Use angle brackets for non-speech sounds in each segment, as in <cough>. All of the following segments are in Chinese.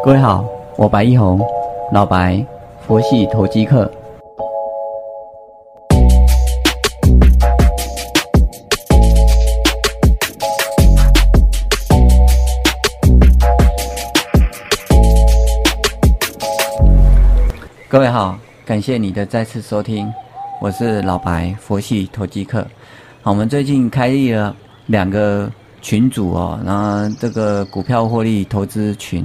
各位好，我白一红，老白，佛系投机客。各位好，感谢你的再次收听，我是老白，佛系投机客。好，我们最近开立了两个群组哦，然后这个股票获利投资群，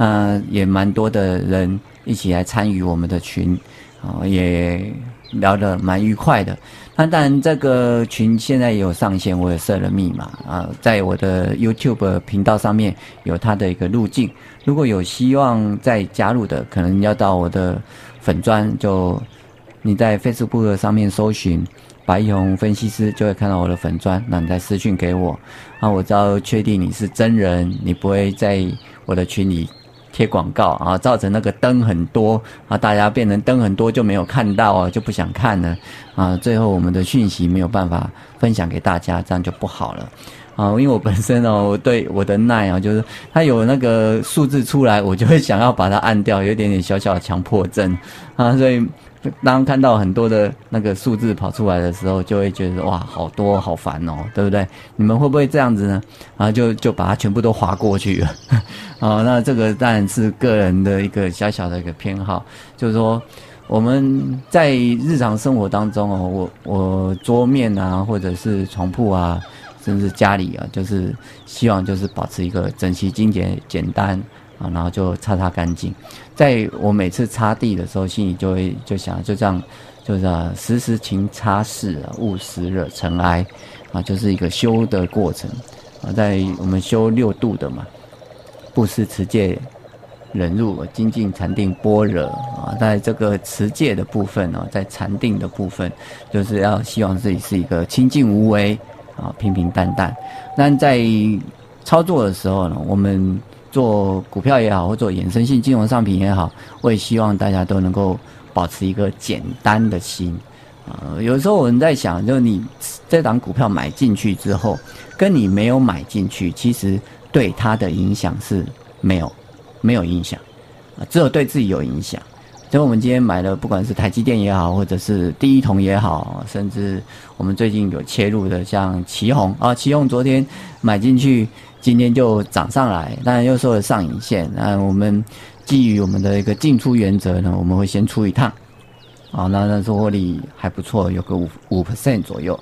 啊，也蛮多的人一起来参与我们的群，啊，也聊得蛮愉快的。那当然，这个群现在也有上线，我也设了密码啊，在我的 YouTube 频道上面有它的一个路径。如果有希望再加入的，可能要到我的粉砖，就你在 Facebook 上面搜寻白一红分析师，就会看到我的粉砖。那你再私讯给我，啊，我只要确定你是真人，你不会在我的群里贴广告啊，造成那个灯很多啊，大家变成灯很多就没有看到啊，就不想看了啊，最后我们的讯息没有办法分享给大家，这样就不好了。啊，因为我本身哦，<laughs> 我对我的耐啊，就是它有那个数字出来，我就会想要把它按掉，有点点小小的强迫症啊，所以当看到很多的那个数字跑出来的时候，就会觉得哇，好多好烦哦，对不对？你们会不会这样子呢？啊，就就把它全部都划过去了啊？<laughs> 那这个当然是个人的一个小小的一个偏好，就是说我们在日常生活当中哦，我我桌面啊，或者是床铺啊。甚至家里啊，就是希望就是保持一个整齐、精简、简单啊，然后就擦擦干净。在我每次擦地的时候，心里就会就想，就这样，就是啊，时时勤擦拭啊，勿使惹尘埃啊，就是一个修的过程啊。在我们修六度的嘛，布施、持戒、忍辱、精进、禅定、般若啊，在这个持戒的部分呢，在禅定的部分，就是要希望自己是一个清净无为。啊，平平淡淡。那在操作的时候呢，我们做股票也好，或做衍生性金融商品也好，我也希望大家都能够保持一个简单的心。啊，有时候我们在想，就是你这档股票买进去之后，跟你没有买进去，其实对它的影响是没有没有影响，啊，只有对自己有影响。所以我们今天买的，不管是台积电也好，或者是第一桶也好，甚至我们最近有切入的，像旗宏啊，旗宏昨天买进去，今天就涨上来，当然又收了上影线。那我们基于我们的一个进出原则呢，我们会先出一趟，啊，那那收获率还不错，有个五五 percent 左右。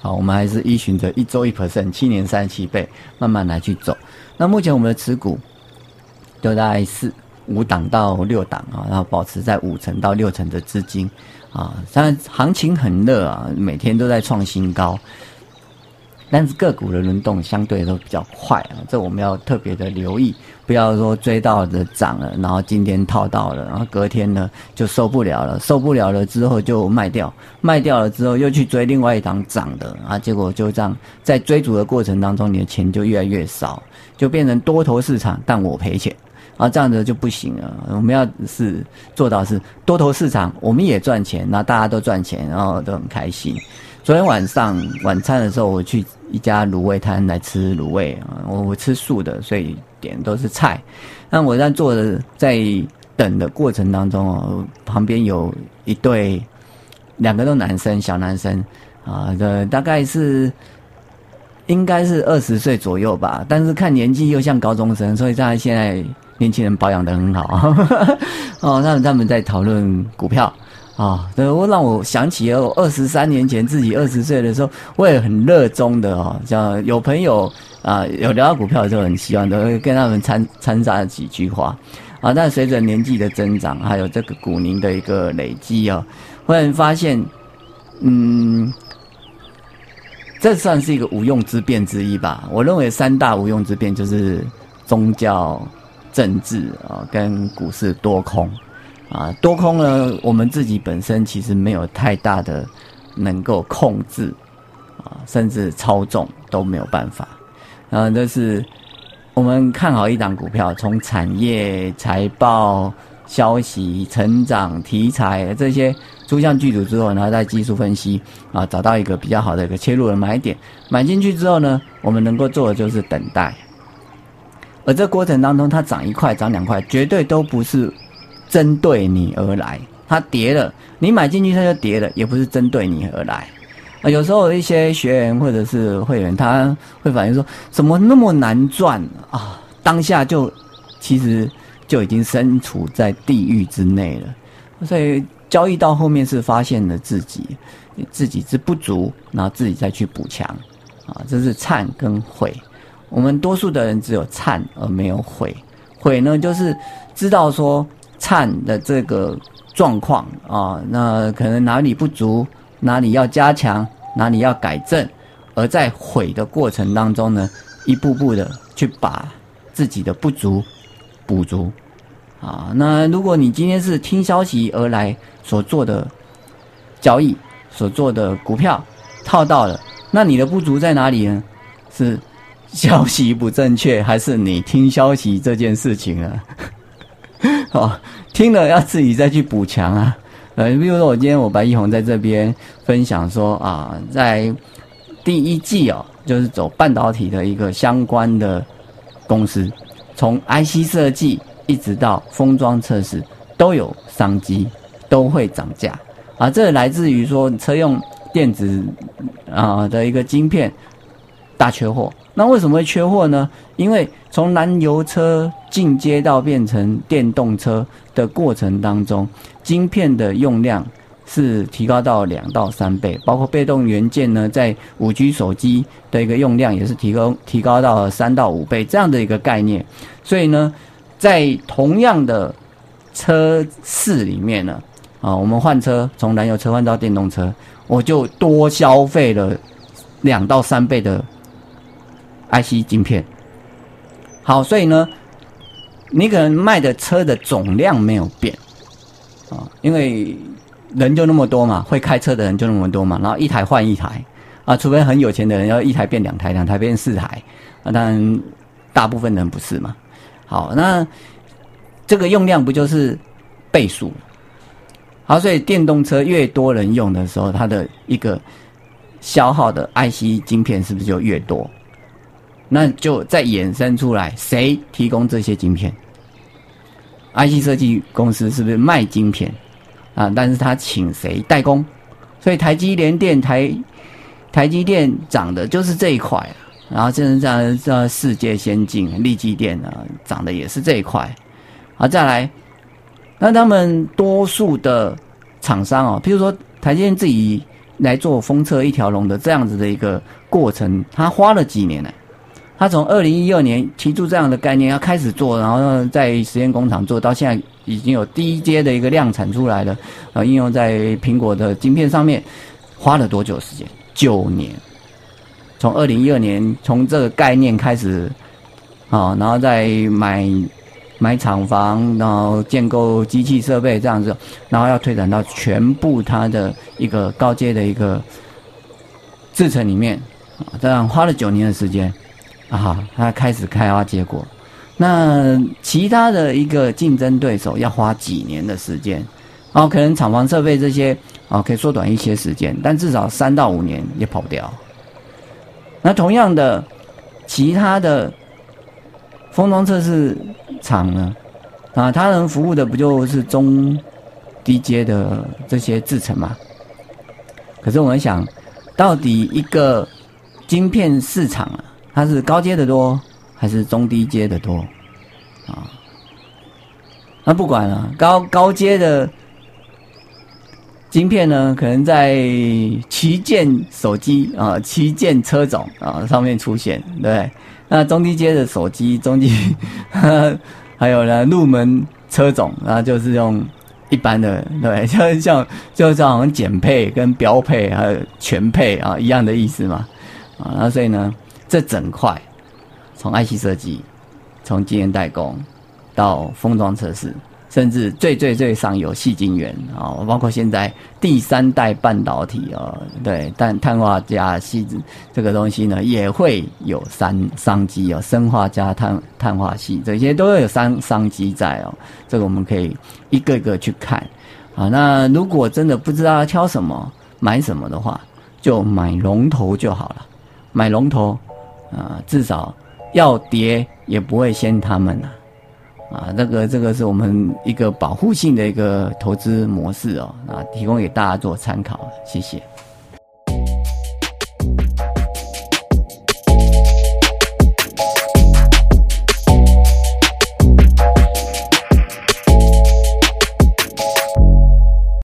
好，我们还是依循着一周一 percent，七年三十七倍，慢慢来去走。那目前我们的持股都在四。五档到六档啊，然后保持在五成到六成的资金，啊，当然行情很热啊，每天都在创新高，但是个股的轮动相对都比较快啊，这我们要特别的留意，不要说追到的涨了，然后今天套到了，然后隔天呢就受不了了，受不了了之后就卖掉，卖掉了之后又去追另外一档涨的啊，结果就这样在追逐的过程当中，你的钱就越来越少，就变成多头市场，但我赔钱。啊，这样子就不行了。我们要是做到是多头市场，我们也赚钱，那大家都赚钱，然后都很开心。昨天晚上晚餐的时候，我去一家卤味摊来吃卤味啊，我我吃素的，所以点都是菜。那我在做的在等的过程当中哦，旁边有一对两个都男生，小男生啊，的大概是应该是二十岁左右吧，但是看年纪又像高中生，所以他现在。年轻人保养的很好啊 <laughs> 哦，他们他们在讨论股票啊，对我让我想起了二十三年前自己二十岁的时候，我也很热衷的哦，像有朋友啊有聊到股票的时候，很希望都会跟他们掺掺杂几句话啊。但随着年纪的增长，还有这个股龄的一个累积哦，忽然发现，嗯，这算是一个无用之变之一吧。我认为三大无用之变就是宗教。政治啊，跟股市多空啊，多空呢，我们自己本身其实没有太大的能够控制啊，甚至操纵都没有办法。啊，这是我们看好一档股票，从产业、财报、消息、成长题材这些出象剧组之后，然后再技术分析啊，找到一个比较好的一个切入的买点，买进去之后呢，我们能够做的就是等待。而这过程当中它涨一块涨两块，绝对都不是针对你而来。它跌了，你买进去它就跌了，也不是针对你而来。啊，有时候一些学员或者是会员，他会反映说，怎么那么难赚啊？当下就其实就已经身处在地狱之内了。所以交易到后面是发现了自己自己之不足，然后自己再去补强。啊，这是忏跟悔。我们多数的人只有忏而没有悔。悔呢，就是知道说忏的这个。状况啊，那可能哪里不足，哪里要加强，哪里要改正，而在悔的过程当中呢，一步步的去把自己的不足补足啊。那如果你今天是听消息而来所做的交易，所做的股票套到了，那你的不足在哪里呢？是消息不正确，还是你听消息这件事情啊？<laughs> 哦。听了要自己再去补强啊，呃，比如说我今天我白一红在这边分享说啊，在第一季哦，就是走半导体的一个相关的公司，从 IC 设计一直到封装测试都有商机，都会涨价啊，这来自于说车用电子啊的一个晶片大缺货。那为什么会缺货呢？因为从燃油车进阶到变成电动车的过程当中，晶片的用量是提高到两到三倍，包括被动元件呢，在五 G 手机的一个用量也是提高提高到三到五倍这样的一个概念。所以呢，在同样的车市里面呢，啊，我们换车从燃油车换到电动车，我就多消费了两到三倍的。IC 晶片，好，所以呢，你可能卖的车的总量没有变，啊，因为人就那么多嘛，会开车的人就那么多嘛，然后一台换一台，啊，除非很有钱的人要一台变两台，两台变四台，啊，但大部分人不是嘛。好，那这个用量不就是倍数？好，所以电动车越多人用的时候，它的一个消耗的 IC 晶片是不是就越多？那就再衍生出来，谁提供这些晶片？IC 设计公司是不是卖晶片啊？但是他请谁代工？所以台积联电台台积电涨的就是这一块，然后现在在在世界先进立积电呢涨的也是这一块。好，再来，那他们多数的厂商哦，譬如说台积电自己来做封测一条龙的这样子的一个过程，他花了几年呢？他从二零一二年提出这样的概念，要开始做，然后在实验工厂做到现在已经有第一阶的一个量产出来了，呃，应用在苹果的晶片上面，花了多久时间？九年。从二零一二年从这个概念开始，啊，然后再买买厂房，然后建构机器设备这样子，然后要推展到全部它的一个高阶的一个制程里面，啊，这样花了九年的时间。啊，他开始开花结果，那其他的一个竞争对手要花几年的时间，哦，可能厂房设备这些啊可以缩短一些时间，但至少三到五年也跑不掉。那同样的，其他的封装测试厂呢，啊，他能服务的不就是中低阶的这些制程吗？可是我们想到底一个晶片市场啊。它是高阶的多还是中低阶的多啊？那不管了，高高阶的晶片呢，可能在旗舰手机啊、旗舰车种啊上面出现，对。那中低阶的手机、中低 <laughs> 还有呢入门车种，啊，就是用一般的，对，<laughs> 像像就像减配跟标配还有全配啊一样的意思嘛啊，那所以呢。这整块，从 IC 设计，从晶圆代工，到封装测试，甚至最最最上游细晶圆啊，包括现在第三代半导体啊，对，但碳化加细子这个东西呢，也会有商商机哦，生化加碳碳化系这些都有商商机在哦，这个我们可以一个个去看啊。那如果真的不知道要挑什么买什么的话，就买龙头就好了，买龙头。啊，至少要跌也不会先他们呐。啊，这个这个是我们一个保护性的一个投资模式哦，啊，提供给大家做参考，谢谢。